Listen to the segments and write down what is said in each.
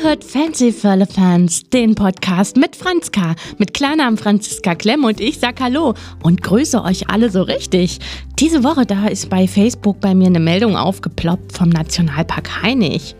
Ihr hört Fancy Fans, den Podcast mit Franzka, mit Klarnamen Franziska Klemm und ich sag Hallo und grüße euch alle so richtig. Diese Woche, da ist bei Facebook bei mir eine Meldung aufgeploppt vom Nationalpark Hainich.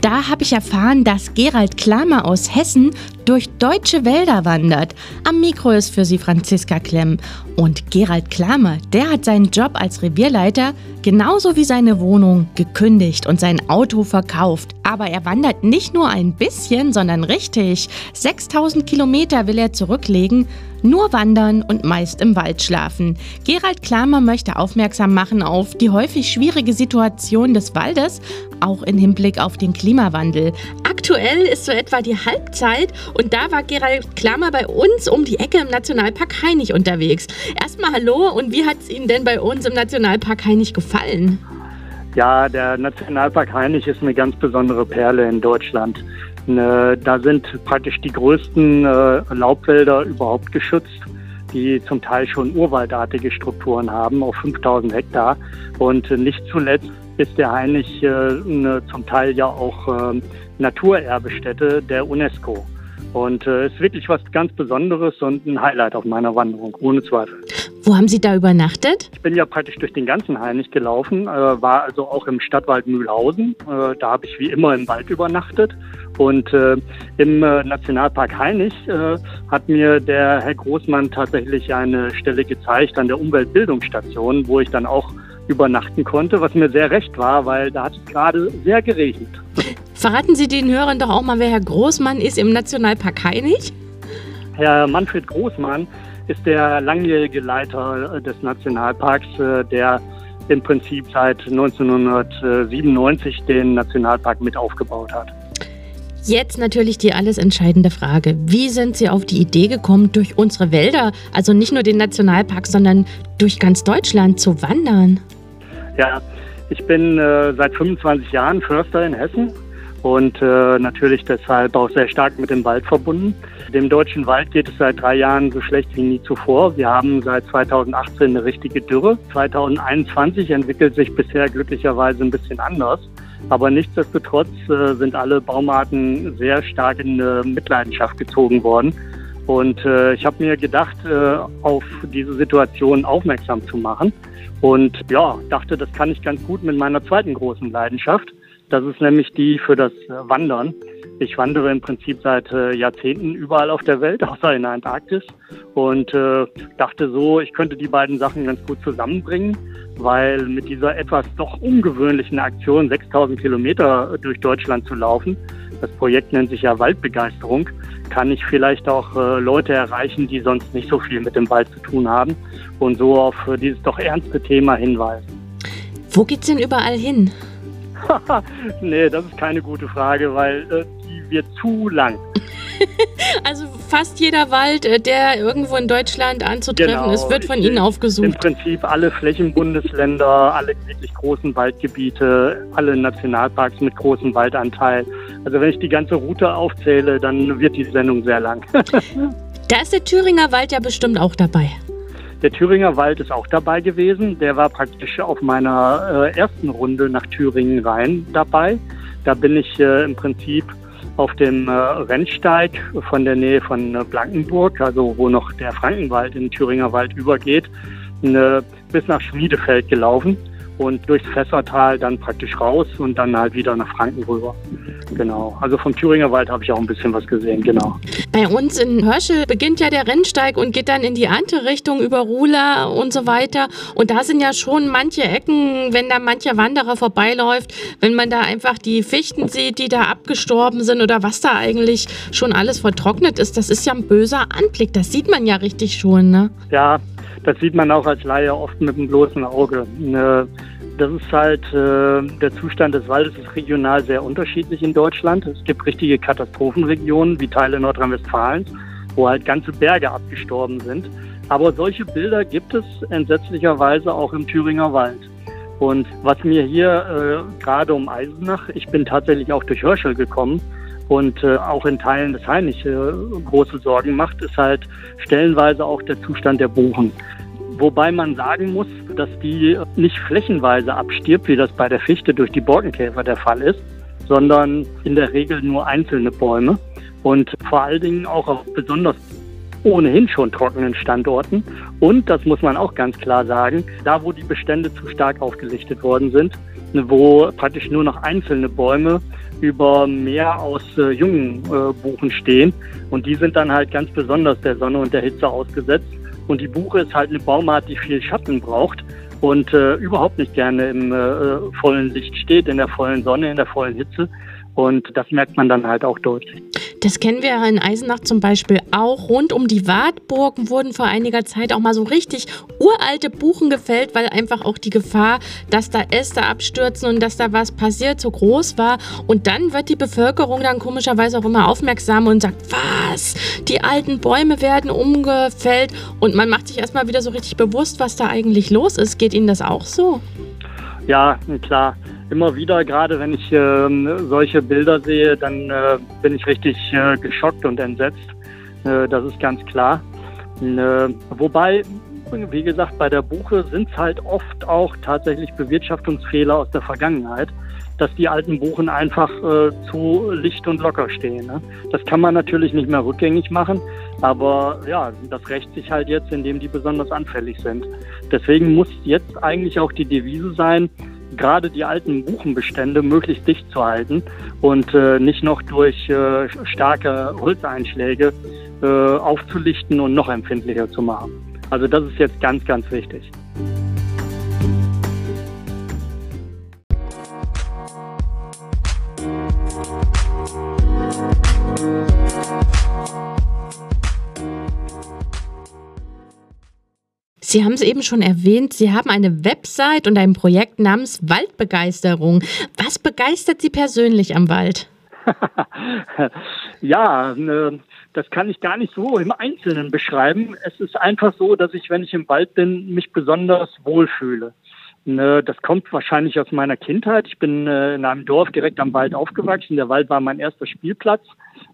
Da habe ich erfahren, dass Gerald Klammer aus Hessen durch deutsche Wälder wandert. Am Mikro ist für Sie Franziska Klemm. Und Gerald Klammer, der hat seinen Job als Revierleiter genauso wie seine Wohnung gekündigt und sein Auto verkauft. Aber er wandert nicht nur ein bisschen, sondern richtig. 6000 Kilometer will er zurücklegen nur wandern und meist im Wald schlafen. Gerald Klamer möchte aufmerksam machen auf die häufig schwierige Situation des Waldes, auch im Hinblick auf den Klimawandel. Aktuell ist so etwa die Halbzeit und da war Gerald Klamer bei uns um die Ecke im Nationalpark Hainich unterwegs. Erstmal hallo und wie hat es Ihnen denn bei uns im Nationalpark Hainich gefallen? Ja, der Nationalpark Hainich ist eine ganz besondere Perle in Deutschland. Ne, da sind praktisch die größten äh, Laubwälder überhaupt geschützt, die zum Teil schon urwaldartige Strukturen haben, auf 5000 Hektar. Und nicht zuletzt ist der Hainich äh, eine, zum Teil ja auch äh, Naturerbestätte der UNESCO. Und äh, ist wirklich was ganz Besonderes und ein Highlight auf meiner Wanderung, ohne Zweifel. Wo haben Sie da übernachtet? Ich bin ja praktisch durch den ganzen Hainich gelaufen, äh, war also auch im Stadtwald Mühlhausen. Äh, da habe ich wie immer im Wald übernachtet. Und äh, im äh, Nationalpark Hainich äh, hat mir der Herr Großmann tatsächlich eine Stelle gezeigt an der Umweltbildungsstation, wo ich dann auch übernachten konnte, was mir sehr recht war, weil da hat es gerade sehr geregnet. Verraten Sie den Hörern doch auch mal, wer Herr Großmann ist im Nationalpark Hainich? Herr Manfred Großmann ist der langjährige Leiter des Nationalparks, äh, der im Prinzip seit 1997 den Nationalpark mit aufgebaut hat. Jetzt natürlich die alles entscheidende Frage. Wie sind Sie auf die Idee gekommen, durch unsere Wälder, also nicht nur den Nationalpark, sondern durch ganz Deutschland zu wandern? Ja, ich bin äh, seit 25 Jahren Förster in Hessen und äh, natürlich deshalb auch sehr stark mit dem Wald verbunden. Dem deutschen Wald geht es seit drei Jahren so schlecht wie nie zuvor. Wir haben seit 2018 eine richtige Dürre. 2021 entwickelt sich bisher glücklicherweise ein bisschen anders. Aber nichtsdestotrotz äh, sind alle Baumarten sehr stark in äh, Mitleidenschaft gezogen worden. Und äh, ich habe mir gedacht, äh, auf diese Situation aufmerksam zu machen. Und ja, dachte, das kann ich ganz gut mit meiner zweiten großen Leidenschaft. Das ist nämlich die für das äh, Wandern. Ich wandere im Prinzip seit äh, Jahrzehnten überall auf der Welt, außer in der Antarktis. Und äh, dachte so, ich könnte die beiden Sachen ganz gut zusammenbringen, weil mit dieser etwas doch ungewöhnlichen Aktion, 6000 Kilometer durch Deutschland zu laufen, das Projekt nennt sich ja Waldbegeisterung, kann ich vielleicht auch äh, Leute erreichen, die sonst nicht so viel mit dem Wald zu tun haben und so auf äh, dieses doch ernste Thema hinweisen. Wo geht's denn überall hin? nee, das ist keine gute Frage, weil äh, die wird zu lang. also fast jeder Wald, äh, der irgendwo in Deutschland anzutreffen genau, ist, wird von Ihnen aufgesucht. Im Prinzip alle Flächenbundesländer, alle wirklich großen Waldgebiete, alle Nationalparks mit großem Waldanteil. Also wenn ich die ganze Route aufzähle, dann wird die Sendung sehr lang. da ist der Thüringer Wald ja bestimmt auch dabei. Der Thüringer Wald ist auch dabei gewesen. Der war praktisch auf meiner äh, ersten Runde nach Thüringen rein dabei. Da bin ich äh, im Prinzip auf dem äh, Rennsteig von der Nähe von Blankenburg, also wo noch der Frankenwald in den Thüringer Wald übergeht, bis nach Schmiedefeld gelaufen und durchs Fässertal dann praktisch raus und dann halt wieder nach Franken rüber. Genau. Also vom Thüringer Wald habe ich auch ein bisschen was gesehen, genau. Bei uns in Hörschel beginnt ja der Rennsteig und geht dann in die andere Richtung über Rula und so weiter. Und da sind ja schon manche Ecken, wenn da mancher Wanderer vorbeiläuft, wenn man da einfach die Fichten sieht, die da abgestorben sind oder was da eigentlich schon alles vertrocknet ist, das ist ja ein böser Anblick. Das sieht man ja richtig schon, ne? Ja, das sieht man auch als Laie oft mit dem bloßen Auge. Ne, das ist halt, äh, der Zustand des Waldes ist regional sehr unterschiedlich in Deutschland. Es gibt richtige Katastrophenregionen wie Teile Nordrhein-Westfalens, wo halt ganze Berge abgestorben sind. Aber solche Bilder gibt es entsetzlicherweise auch im Thüringer Wald. Und was mir hier äh, gerade um Eisenach, ich bin tatsächlich auch durch Hörschel gekommen, und äh, auch in Teilen des Hainich äh, große Sorgen macht, ist halt stellenweise auch der Zustand der Buchen. Wobei man sagen muss, dass die nicht flächenweise abstirbt, wie das bei der Fichte durch die Borkenkäfer der Fall ist, sondern in der Regel nur einzelne Bäume und vor allen Dingen auch auf besonders ohnehin schon trockenen Standorten. Und, das muss man auch ganz klar sagen, da wo die Bestände zu stark aufgelichtet worden sind, wo praktisch nur noch einzelne Bäume über mehr aus äh, jungen äh, Buchen stehen. Und die sind dann halt ganz besonders der Sonne und der Hitze ausgesetzt. Und die Buche ist halt eine Baumart, die viel Schatten braucht und äh, überhaupt nicht gerne im äh, vollen Licht steht, in der vollen Sonne, in der vollen Hitze. Und das merkt man dann halt auch deutlich. Das kennen wir in Eisenach zum Beispiel auch. Rund um die Wartburgen wurden vor einiger Zeit auch mal so richtig uralte Buchen gefällt, weil einfach auch die Gefahr, dass da Äste abstürzen und dass da was passiert, so groß war. Und dann wird die Bevölkerung dann komischerweise auch immer aufmerksam und sagt, was? Die alten Bäume werden umgefällt. Und man macht sich erstmal wieder so richtig bewusst, was da eigentlich los ist. Geht Ihnen das auch so? Ja, klar immer wieder, gerade wenn ich äh, solche Bilder sehe, dann äh, bin ich richtig äh, geschockt und entsetzt. Äh, das ist ganz klar. Äh, wobei, wie gesagt, bei der Buche sind es halt oft auch tatsächlich Bewirtschaftungsfehler aus der Vergangenheit, dass die alten Buchen einfach äh, zu licht und locker stehen. Ne? Das kann man natürlich nicht mehr rückgängig machen, aber ja, das rächt sich halt jetzt, indem die besonders anfällig sind. Deswegen muss jetzt eigentlich auch die Devise sein, gerade die alten Buchenbestände möglichst dicht zu halten und äh, nicht noch durch äh, starke Holzeinschläge äh, aufzulichten und noch empfindlicher zu machen. Also das ist jetzt ganz, ganz wichtig. Sie haben es eben schon erwähnt, Sie haben eine Website und ein Projekt namens Waldbegeisterung. Was begeistert Sie persönlich am Wald? ja, ne, das kann ich gar nicht so im Einzelnen beschreiben. Es ist einfach so, dass ich, wenn ich im Wald bin, mich besonders wohlfühle. Ne, das kommt wahrscheinlich aus meiner Kindheit. Ich bin äh, in einem Dorf direkt am Wald aufgewachsen. Der Wald war mein erster Spielplatz.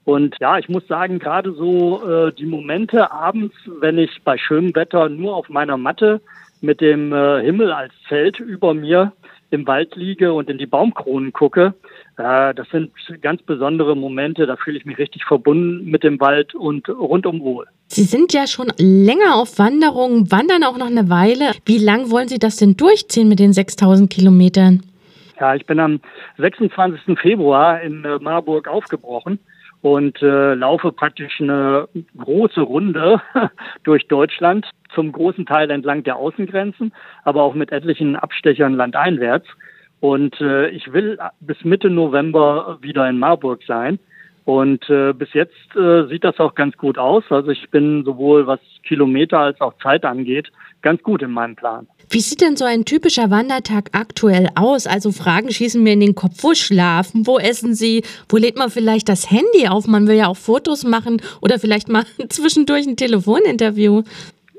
Und ja, ich muss sagen, gerade so äh, die Momente abends, wenn ich bei schönem Wetter nur auf meiner Matte mit dem äh, Himmel als Zelt über mir im Wald liege und in die Baumkronen gucke, äh, das sind ganz besondere Momente. Da fühle ich mich richtig verbunden mit dem Wald und rundum wohl. Sie sind ja schon länger auf Wanderungen, wandern auch noch eine Weile. Wie lang wollen Sie das denn durchziehen mit den 6000 Kilometern? Ja, ich bin am 26. Februar in äh, Marburg aufgebrochen und äh, laufe praktisch eine große Runde durch Deutschland, zum großen Teil entlang der Außengrenzen, aber auch mit etlichen Abstechern landeinwärts. Und äh, ich will bis Mitte November wieder in Marburg sein. Und äh, bis jetzt äh, sieht das auch ganz gut aus. Also ich bin sowohl was Kilometer als auch Zeit angeht, ganz gut in meinem Plan. Wie sieht denn so ein typischer Wandertag aktuell aus? Also Fragen schießen mir in den Kopf. Wo schlafen? Wo essen Sie? Wo lädt man vielleicht das Handy auf? Man will ja auch Fotos machen oder vielleicht mal zwischendurch ein Telefoninterview.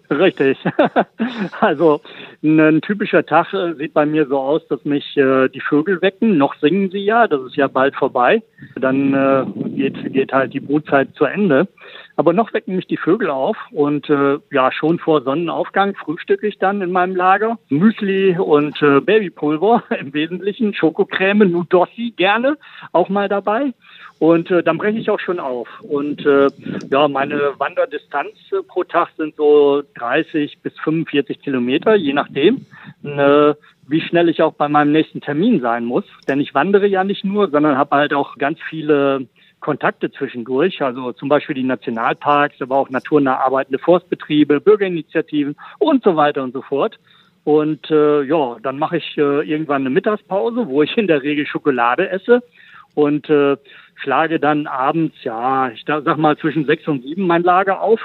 Richtig. Also ein typischer Tag äh, sieht bei mir so aus, dass mich äh, die Vögel wecken. Noch singen sie ja, das ist ja bald vorbei. Dann äh, geht, geht halt die Brutzeit zu Ende. Aber noch wecken mich die Vögel auf und äh, ja, schon vor Sonnenaufgang frühstücke ich dann in meinem Lager. Müsli und äh, Babypulver im Wesentlichen, Schokocreme, Nudossi gerne auch mal dabei. Und äh, dann breche ich auch schon auf. Und äh, ja, meine Wanderdistanz äh, pro Tag sind so 30 bis 45 Kilometer, je nachdem, äh, wie schnell ich auch bei meinem nächsten Termin sein muss. Denn ich wandere ja nicht nur, sondern habe halt auch ganz viele Kontakte zwischendurch, also zum Beispiel die Nationalparks, aber auch naturnah arbeitende Forstbetriebe, Bürgerinitiativen und so weiter und so fort. Und äh, ja, dann mache ich äh, irgendwann eine Mittagspause, wo ich in der Regel Schokolade esse und äh, schlage dann abends, ja, ich sag mal zwischen sechs und sieben mein Lager auf.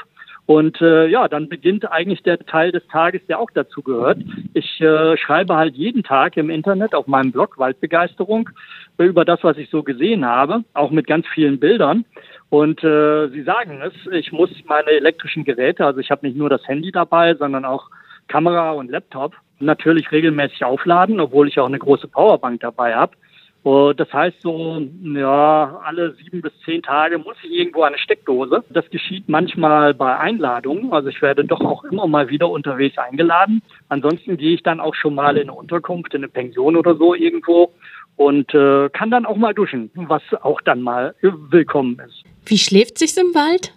Und äh, ja, dann beginnt eigentlich der Teil des Tages, der auch dazu gehört. Ich äh, schreibe halt jeden Tag im Internet auf meinem Blog Waldbegeisterung über das, was ich so gesehen habe, auch mit ganz vielen Bildern. Und äh, Sie sagen es, ich muss meine elektrischen Geräte, also ich habe nicht nur das Handy dabei, sondern auch Kamera und Laptop, natürlich regelmäßig aufladen, obwohl ich auch eine große Powerbank dabei habe. Das heißt so, ja, alle sieben bis zehn Tage muss ich irgendwo eine Steckdose. Das geschieht manchmal bei Einladungen. Also ich werde doch auch immer mal wieder unterwegs eingeladen. Ansonsten gehe ich dann auch schon mal in eine Unterkunft, in eine Pension oder so irgendwo und äh, kann dann auch mal duschen, was auch dann mal willkommen ist. Wie schläft sich's im Wald?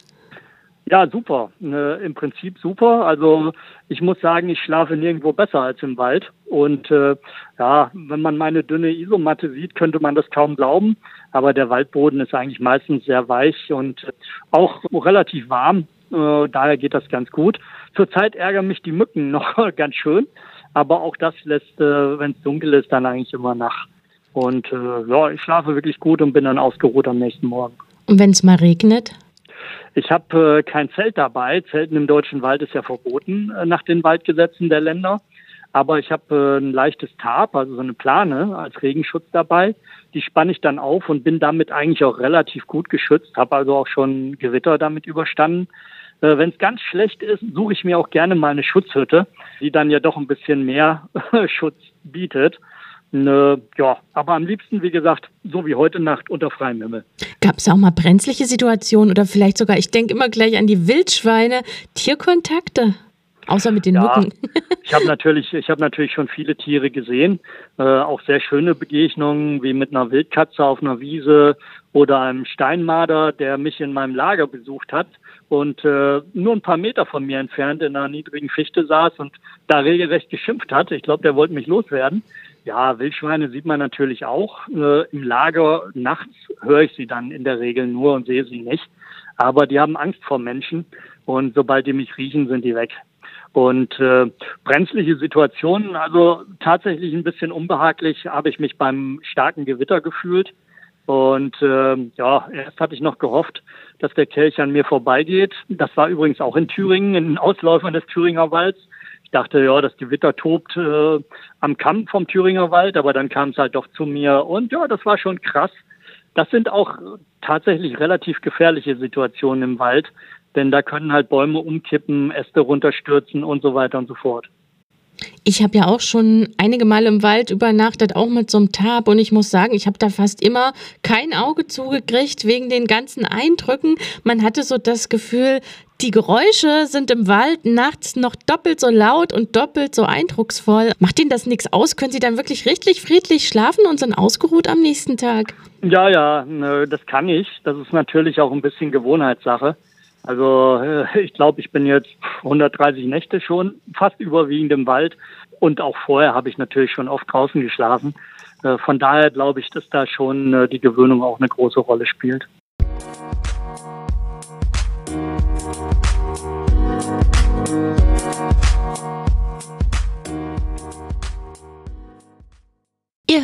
Ja, super. Äh, Im Prinzip super. Also ich muss sagen, ich schlafe nirgendwo besser als im Wald. Und äh, ja, wenn man meine dünne Isomatte sieht, könnte man das kaum glauben. Aber der Waldboden ist eigentlich meistens sehr weich und auch relativ warm. Äh, daher geht das ganz gut. Zurzeit ärgern mich die Mücken noch ganz schön. Aber auch das lässt, äh, wenn es dunkel ist, dann eigentlich immer nach. Und äh, ja, ich schlafe wirklich gut und bin dann ausgeruht am nächsten Morgen. Und wenn es mal regnet? Ich habe äh, kein Zelt dabei. Zelten im deutschen Wald ist ja verboten äh, nach den Waldgesetzen der Länder. Aber ich habe äh, ein leichtes Tarp, also so eine Plane als Regenschutz dabei. Die spanne ich dann auf und bin damit eigentlich auch relativ gut geschützt. Habe also auch schon Gewitter damit überstanden. Äh, Wenn es ganz schlecht ist, suche ich mir auch gerne mal eine Schutzhütte, die dann ja doch ein bisschen mehr Schutz bietet. Ne, ja, aber am liebsten, wie gesagt, so wie heute Nacht unter freiem Himmel. Gab es auch mal brenzliche Situationen oder vielleicht sogar, ich denke immer gleich an die Wildschweine, Tierkontakte? Außer mit den ja, Mücken. ich habe natürlich, ich habe natürlich schon viele Tiere gesehen, äh, auch sehr schöne Begegnungen, wie mit einer Wildkatze auf einer Wiese oder einem Steinmarder, der mich in meinem Lager besucht hat und äh, nur ein paar Meter von mir entfernt in einer niedrigen Fichte saß und da regelrecht geschimpft hat. Ich glaube, der wollte mich loswerden. Ja, Wildschweine sieht man natürlich auch. Äh, Im Lager nachts höre ich sie dann in der Regel nur und sehe sie nicht. Aber die haben Angst vor Menschen und sobald die mich riechen, sind die weg. Und äh, brenzliche Situationen, also tatsächlich ein bisschen unbehaglich, habe ich mich beim starken Gewitter gefühlt. Und äh, ja, erst hatte ich noch gehofft, dass der Kelch an mir vorbeigeht. Das war übrigens auch in Thüringen, in den Ausläufern des Thüringer Walds. Ich dachte, ja, das Gewitter tobt äh, am Kamm vom Thüringer Wald, aber dann kam es halt doch zu mir und ja, das war schon krass. Das sind auch tatsächlich relativ gefährliche Situationen im Wald, denn da können halt Bäume umkippen, Äste runterstürzen und so weiter und so fort. Ich habe ja auch schon einige Mal im Wald übernachtet, auch mit so einem Tab. Und ich muss sagen, ich habe da fast immer kein Auge zugekriegt wegen den ganzen Eindrücken. Man hatte so das Gefühl, die Geräusche sind im Wald nachts noch doppelt so laut und doppelt so eindrucksvoll. Macht Ihnen das nichts aus? Können Sie dann wirklich richtig friedlich schlafen und sind ausgeruht am nächsten Tag? Ja, ja, das kann ich. Das ist natürlich auch ein bisschen Gewohnheitssache. Also äh, ich glaube, ich bin jetzt 130 Nächte schon fast überwiegend im Wald und auch vorher habe ich natürlich schon oft draußen geschlafen. Äh, von daher glaube ich, dass da schon äh, die Gewöhnung auch eine große Rolle spielt.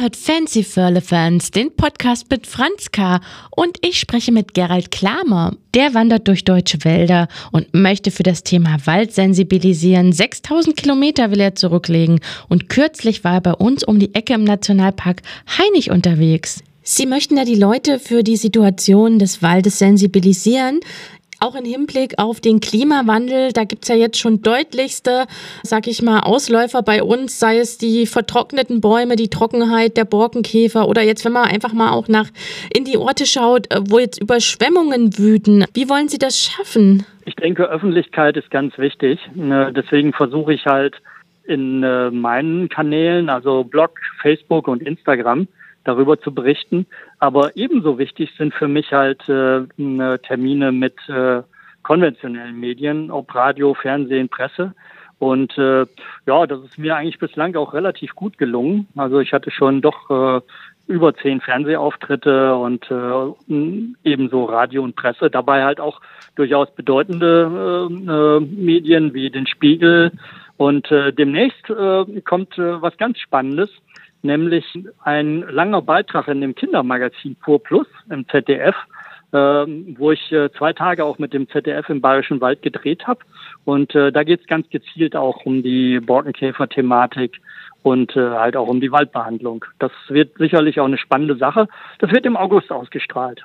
Hört Fancy Fans, den Podcast mit Franz K. Und ich spreche mit Gerald Klamer. Der wandert durch deutsche Wälder und möchte für das Thema Wald sensibilisieren. 6000 Kilometer will er zurücklegen. Und kürzlich war er bei uns um die Ecke im Nationalpark Heinig unterwegs. Sie möchten ja die Leute für die Situation des Waldes sensibilisieren auch im Hinblick auf den Klimawandel, da gibt es ja jetzt schon deutlichste, sag ich mal, Ausläufer bei uns, sei es die vertrockneten Bäume, die Trockenheit, der Borkenkäfer oder jetzt, wenn man einfach mal auch nach in die Orte schaut, äh, wo jetzt Überschwemmungen wüten. Wie wollen Sie das schaffen? Ich denke, Öffentlichkeit ist ganz wichtig. Ne, deswegen versuche ich halt in äh, meinen Kanälen, also Blog, Facebook und Instagram, darüber zu berichten. Aber ebenso wichtig sind für mich halt äh, Termine mit äh, konventionellen Medien, ob Radio, Fernsehen, Presse. Und äh, ja, das ist mir eigentlich bislang auch relativ gut gelungen. Also ich hatte schon doch äh, über zehn Fernsehauftritte und äh, ebenso Radio und Presse. Dabei halt auch durchaus bedeutende äh, äh, Medien wie den Spiegel. Und äh, demnächst äh, kommt äh, was ganz Spannendes nämlich ein langer Beitrag in dem Kindermagazin Pur Plus im ZDF, äh, wo ich äh, zwei Tage auch mit dem ZDF im Bayerischen Wald gedreht habe. Und äh, da geht es ganz gezielt auch um die Borkenkäfer-Thematik und äh, halt auch um die Waldbehandlung. Das wird sicherlich auch eine spannende Sache. Das wird im August ausgestrahlt.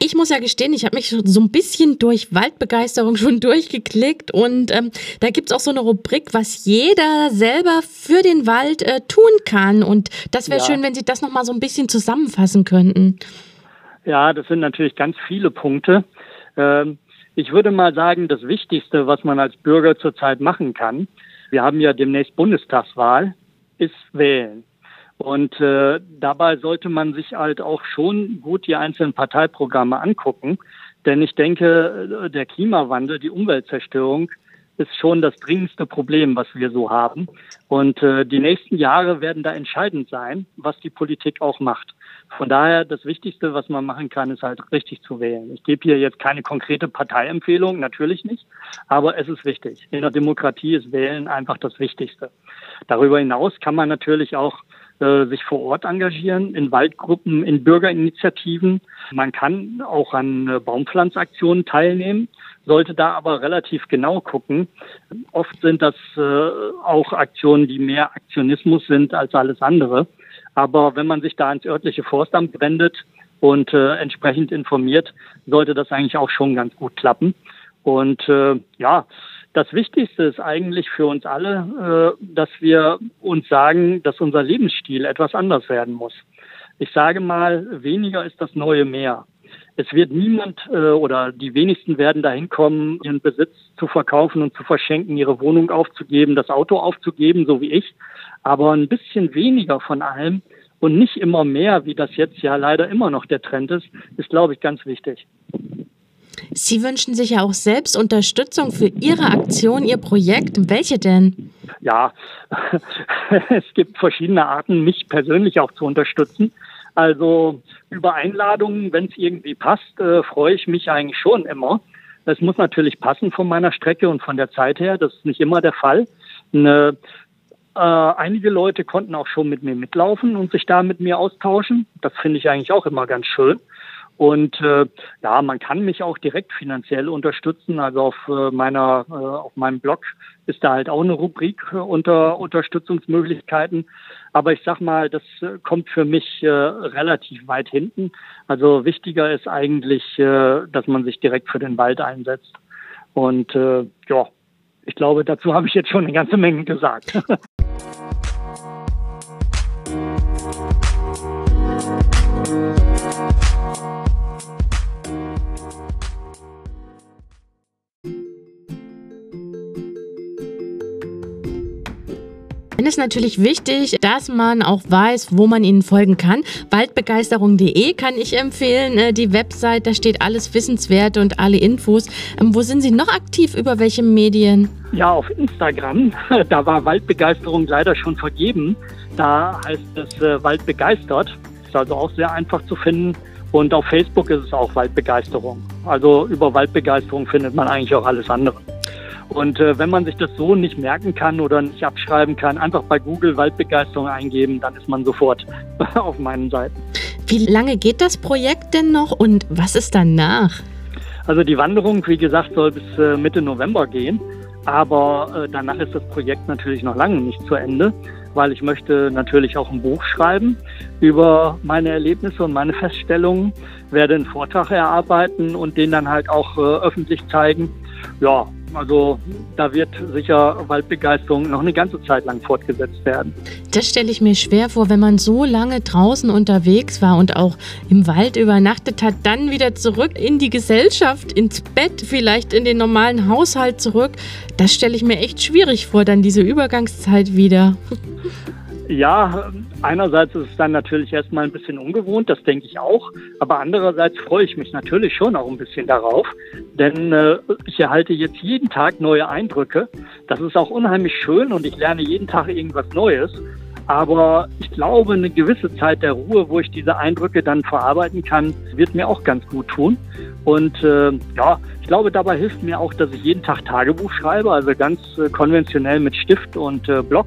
Ich muss ja gestehen, ich habe mich so ein bisschen durch Waldbegeisterung schon durchgeklickt und ähm, da gibt's auch so eine Rubrik, was jeder selber für den Wald äh, tun kann. Und das wäre ja. schön, wenn Sie das nochmal so ein bisschen zusammenfassen könnten. Ja, das sind natürlich ganz viele Punkte. Ähm, ich würde mal sagen, das Wichtigste, was man als Bürger zurzeit machen kann, wir haben ja demnächst Bundestagswahl, ist wählen. Und äh, dabei sollte man sich halt auch schon gut die einzelnen Parteiprogramme angucken. Denn ich denke, äh, der Klimawandel, die Umweltzerstörung ist schon das dringendste Problem, was wir so haben. Und äh, die nächsten Jahre werden da entscheidend sein, was die Politik auch macht. Von daher, das Wichtigste, was man machen kann, ist halt richtig zu wählen. Ich gebe hier jetzt keine konkrete Parteiempfehlung, natürlich nicht, aber es ist wichtig. In der Demokratie ist Wählen einfach das Wichtigste. Darüber hinaus kann man natürlich auch äh, sich vor Ort engagieren, in Waldgruppen, in Bürgerinitiativen. Man kann auch an äh, Baumpflanzaktionen teilnehmen, sollte da aber relativ genau gucken. Oft sind das äh, auch Aktionen, die mehr Aktionismus sind als alles andere. Aber wenn man sich da ins örtliche Forstamt wendet und entsprechend informiert, sollte das eigentlich auch schon ganz gut klappen. Und ja, das Wichtigste ist eigentlich für uns alle, äh, dass wir uns sagen, dass unser Lebensstil etwas anders werden muss. Ich sage mal, weniger ist das neue mehr. Es wird niemand äh, oder die wenigsten werden dahin kommen, ihren Besitz zu verkaufen und zu verschenken, ihre Wohnung aufzugeben, das Auto aufzugeben, so wie ich. Aber ein bisschen weniger von allem und nicht immer mehr, wie das jetzt ja leider immer noch der Trend ist, ist, glaube ich, ganz wichtig. Sie wünschen sich ja auch selbst Unterstützung für Ihre Aktion, Ihr Projekt. Welche denn? Ja, es gibt verschiedene Arten, mich persönlich auch zu unterstützen. Also über Einladungen, wenn es irgendwie passt, äh, freue ich mich eigentlich schon immer. Es muss natürlich passen von meiner Strecke und von der Zeit her. Das ist nicht immer der Fall. Eine, äh, einige Leute konnten auch schon mit mir mitlaufen und sich da mit mir austauschen. Das finde ich eigentlich auch immer ganz schön. Und äh, ja, man kann mich auch direkt finanziell unterstützen. Also auf äh, meiner äh, auf meinem Blog ist da halt auch eine Rubrik äh, unter Unterstützungsmöglichkeiten. Aber ich sag mal, das äh, kommt für mich äh, relativ weit hinten. Also wichtiger ist eigentlich, äh, dass man sich direkt für den Wald einsetzt. Und äh, ja, ich glaube, dazu habe ich jetzt schon eine ganze Menge gesagt. Dann ist natürlich wichtig, dass man auch weiß, wo man ihnen folgen kann. Waldbegeisterung.de kann ich empfehlen, äh, die Website, da steht alles Wissenswerte und alle Infos. Ähm, wo sind Sie noch aktiv? Über welche Medien? Ja, auf Instagram. Da war Waldbegeisterung leider schon vergeben. Da heißt es äh, Waldbegeistert. Ist also auch sehr einfach zu finden. Und auf Facebook ist es auch Waldbegeisterung. Also über Waldbegeisterung findet man eigentlich auch alles andere. Und äh, wenn man sich das so nicht merken kann oder nicht abschreiben kann, einfach bei Google Waldbegeisterung eingeben, dann ist man sofort auf meinen Seiten. Wie lange geht das Projekt denn noch und was ist danach? Also die Wanderung, wie gesagt, soll bis äh, Mitte November gehen. Aber äh, danach ist das Projekt natürlich noch lange nicht zu Ende, weil ich möchte natürlich auch ein Buch schreiben über meine Erlebnisse und meine Feststellungen, werde einen Vortrag erarbeiten und den dann halt auch äh, öffentlich zeigen. Ja, also da wird sicher Waldbegeisterung noch eine ganze Zeit lang fortgesetzt werden. Das stelle ich mir schwer vor, wenn man so lange draußen unterwegs war und auch im Wald übernachtet hat, dann wieder zurück in die Gesellschaft, ins Bett, vielleicht in den normalen Haushalt zurück. Das stelle ich mir echt schwierig vor, dann diese Übergangszeit wieder. Ja, einerseits ist es dann natürlich erstmal ein bisschen ungewohnt, das denke ich auch. Aber andererseits freue ich mich natürlich schon auch ein bisschen darauf, denn äh, ich erhalte jetzt jeden Tag neue Eindrücke. Das ist auch unheimlich schön und ich lerne jeden Tag irgendwas Neues. Aber ich glaube, eine gewisse Zeit der Ruhe, wo ich diese Eindrücke dann verarbeiten kann, wird mir auch ganz gut tun. Und äh, ja, ich glaube, dabei hilft mir auch, dass ich jeden Tag Tagebuch schreibe, also ganz äh, konventionell mit Stift und äh, Block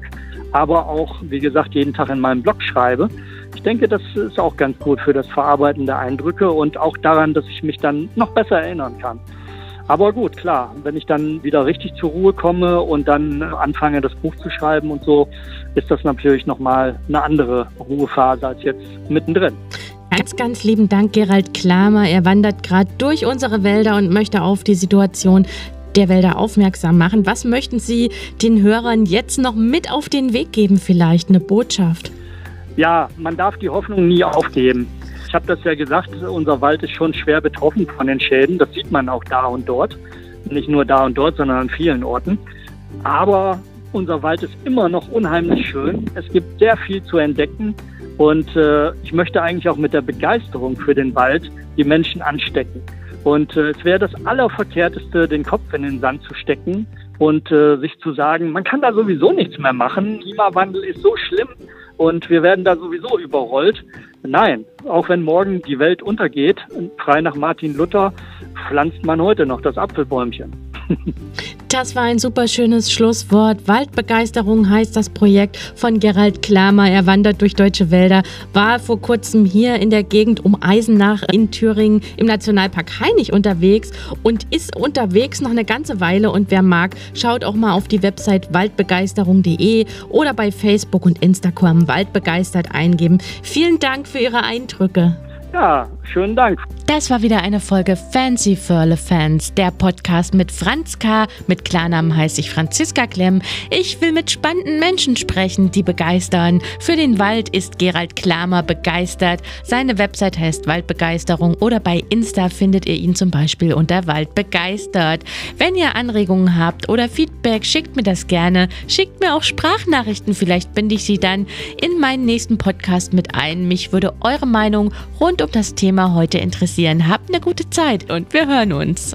aber auch, wie gesagt, jeden Tag in meinem Blog schreibe. Ich denke, das ist auch ganz gut für das Verarbeiten der Eindrücke und auch daran, dass ich mich dann noch besser erinnern kann. Aber gut, klar, wenn ich dann wieder richtig zur Ruhe komme und dann anfange, das Buch zu schreiben und so, ist das natürlich nochmal eine andere Ruhephase als jetzt mittendrin. Ganz, ganz lieben Dank, Gerald Klamer. Er wandert gerade durch unsere Wälder und möchte auf die Situation der Wälder aufmerksam machen. Was möchten Sie den Hörern jetzt noch mit auf den Weg geben, vielleicht eine Botschaft? Ja, man darf die Hoffnung nie aufgeben. Ich habe das ja gesagt, unser Wald ist schon schwer betroffen von den Schäden. Das sieht man auch da und dort. Nicht nur da und dort, sondern an vielen Orten. Aber unser Wald ist immer noch unheimlich schön. Es gibt sehr viel zu entdecken. Und äh, ich möchte eigentlich auch mit der Begeisterung für den Wald die Menschen anstecken. Und äh, es wäre das Allerverkehrteste, den Kopf in den Sand zu stecken und äh, sich zu sagen, man kann da sowieso nichts mehr machen. Klimawandel ist so schlimm und wir werden da sowieso überrollt. Nein, auch wenn morgen die Welt untergeht, frei nach Martin Luther, pflanzt man heute noch das Apfelbäumchen. Das war ein super schönes Schlusswort. Waldbegeisterung heißt das Projekt von Gerald Klamer. Er wandert durch deutsche Wälder, war vor kurzem hier in der Gegend um Eisenach in Thüringen im Nationalpark Hainich unterwegs und ist unterwegs noch eine ganze Weile. Und wer mag, schaut auch mal auf die Website waldbegeisterung.de oder bei Facebook und Instagram waldbegeistert eingeben. Vielen Dank für Ihre Eindrücke. Ja, schönen Dank. Das war wieder eine Folge Fancy Förle Fans, der Podcast mit Franz K. Mit Klarnamen heiße ich Franziska Klemm. Ich will mit spannenden Menschen sprechen, die begeistern. Für den Wald ist Gerald Klamer begeistert. Seine Website heißt Waldbegeisterung oder bei Insta findet ihr ihn zum Beispiel unter Waldbegeistert. Wenn ihr Anregungen habt oder Feedback, schickt mir das gerne. Schickt mir auch Sprachnachrichten, vielleicht binde ich sie dann in meinen nächsten Podcast mit ein. Mich würde eure Meinung rund um das Thema heute interessieren. Habt eine gute Zeit und wir hören uns.